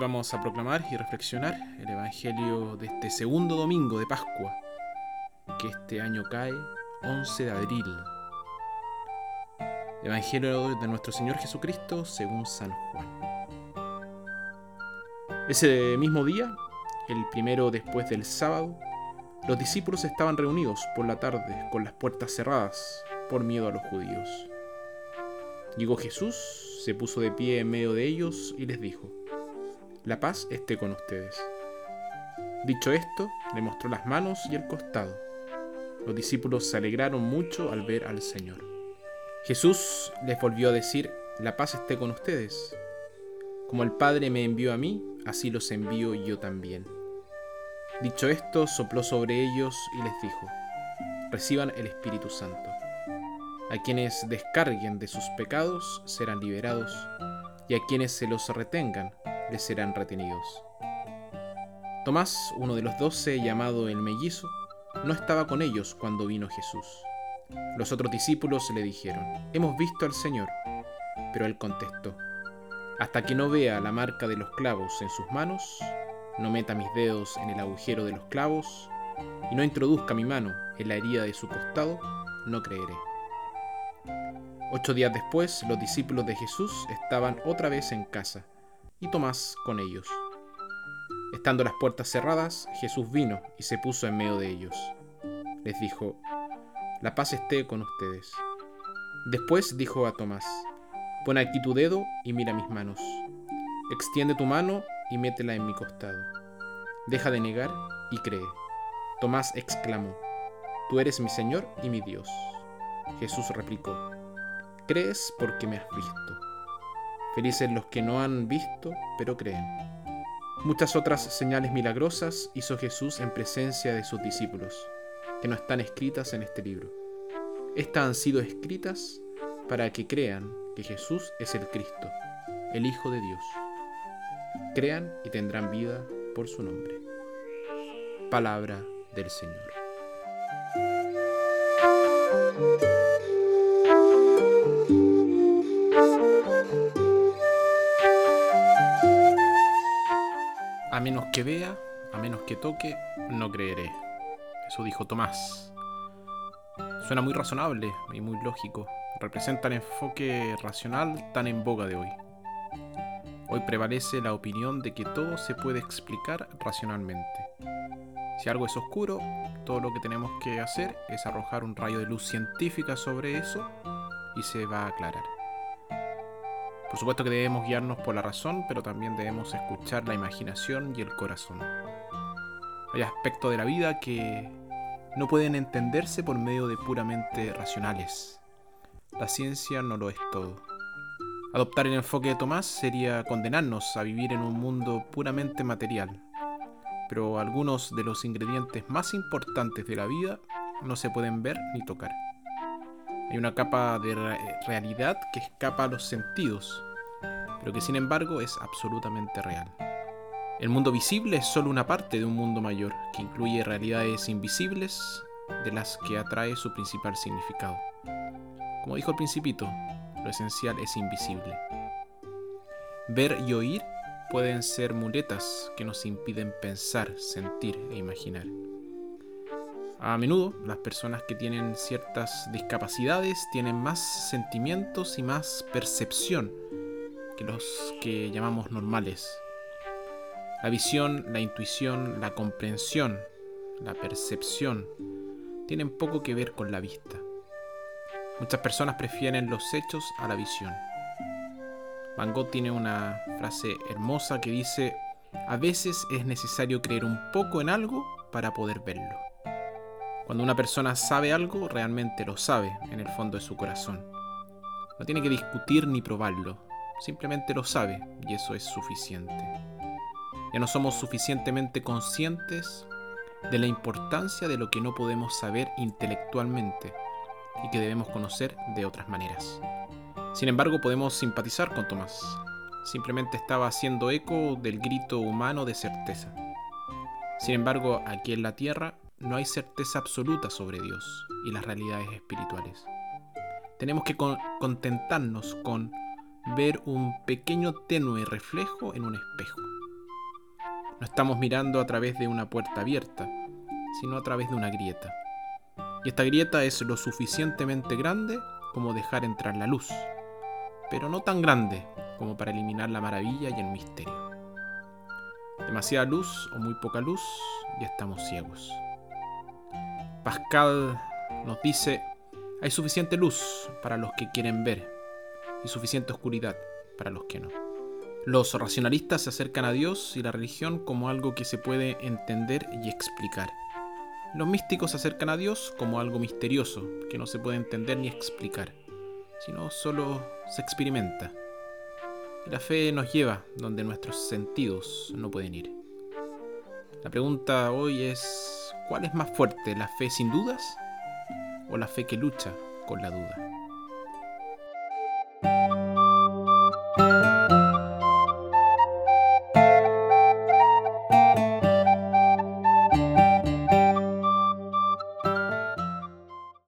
vamos a proclamar y reflexionar el Evangelio de este segundo domingo de Pascua, que este año cae 11 de abril. Evangelio de nuestro Señor Jesucristo según San Juan. Ese mismo día, el primero después del sábado, los discípulos estaban reunidos por la tarde con las puertas cerradas por miedo a los judíos. Llegó Jesús, se puso de pie en medio de ellos y les dijo, La paz esté con ustedes. Dicho esto, le mostró las manos y el costado. Los discípulos se alegraron mucho al ver al Señor. Jesús les volvió a decir, La paz esté con ustedes. Como el Padre me envió a mí, así los envío yo también. Dicho esto, sopló sobre ellos y les dijo, Reciban el Espíritu Santo. A quienes descarguen de sus pecados serán liberados, y a quienes se los retengan serán retenidos. Tomás, uno de los doce, llamado el mellizo, no estaba con ellos cuando vino Jesús. Los otros discípulos le dijeron, Hemos visto al Señor. Pero él contestó, Hasta que no vea la marca de los clavos en sus manos, no meta mis dedos en el agujero de los clavos, y no introduzca mi mano en la herida de su costado, no creeré. Ocho días después, los discípulos de Jesús estaban otra vez en casa, y Tomás con ellos. Estando las puertas cerradas, Jesús vino y se puso en medio de ellos. Les dijo, La paz esté con ustedes. Después dijo a Tomás, Pon aquí tu dedo y mira mis manos. Extiende tu mano y métela en mi costado. Deja de negar y cree. Tomás exclamó, Tú eres mi Señor y mi Dios. Jesús replicó, Crees porque me has visto. Felices los que no han visto, pero creen. Muchas otras señales milagrosas hizo Jesús en presencia de sus discípulos, que no están escritas en este libro. Estas han sido escritas para que crean que Jesús es el Cristo, el Hijo de Dios. Crean y tendrán vida por su nombre. Palabra del Señor. Que vea, a menos que toque, no creeré. Eso dijo Tomás. Suena muy razonable y muy lógico. Representa el enfoque racional tan en boga de hoy. Hoy prevalece la opinión de que todo se puede explicar racionalmente. Si algo es oscuro, todo lo que tenemos que hacer es arrojar un rayo de luz científica sobre eso y se va a aclarar. Por supuesto que debemos guiarnos por la razón, pero también debemos escuchar la imaginación y el corazón. Hay aspectos de la vida que no pueden entenderse por medio de puramente racionales. La ciencia no lo es todo. Adoptar el enfoque de Tomás sería condenarnos a vivir en un mundo puramente material, pero algunos de los ingredientes más importantes de la vida no se pueden ver ni tocar. Hay una capa de realidad que escapa a los sentidos, pero que sin embargo es absolutamente real. El mundo visible es solo una parte de un mundo mayor, que incluye realidades invisibles de las que atrae su principal significado. Como dijo el principito, lo esencial es invisible. Ver y oír pueden ser muletas que nos impiden pensar, sentir e imaginar. A menudo las personas que tienen ciertas discapacidades tienen más sentimientos y más percepción que los que llamamos normales. La visión, la intuición, la comprensión, la percepción tienen poco que ver con la vista. Muchas personas prefieren los hechos a la visión. Van Gogh tiene una frase hermosa que dice, a veces es necesario creer un poco en algo para poder verlo. Cuando una persona sabe algo, realmente lo sabe en el fondo de su corazón. No tiene que discutir ni probarlo, simplemente lo sabe y eso es suficiente. Ya no somos suficientemente conscientes de la importancia de lo que no podemos saber intelectualmente y que debemos conocer de otras maneras. Sin embargo, podemos simpatizar con Tomás. Simplemente estaba haciendo eco del grito humano de certeza. Sin embargo, aquí en la tierra no hay certeza absoluta sobre Dios y las realidades espirituales. Tenemos que contentarnos con ver un pequeño tenue reflejo en un espejo. No estamos mirando a través de una puerta abierta, sino a través de una grieta. Y esta grieta es lo suficientemente grande como dejar entrar la luz, pero no tan grande como para eliminar la maravilla y el misterio. Demasiada luz o muy poca luz y estamos ciegos. Pascal nos dice, hay suficiente luz para los que quieren ver y suficiente oscuridad para los que no. Los racionalistas se acercan a Dios y la religión como algo que se puede entender y explicar. Los místicos se acercan a Dios como algo misterioso, que no se puede entender ni explicar, sino solo se experimenta. La fe nos lleva donde nuestros sentidos no pueden ir. La pregunta hoy es, ¿cuál es más fuerte, la fe sin dudas o la fe que lucha con la duda?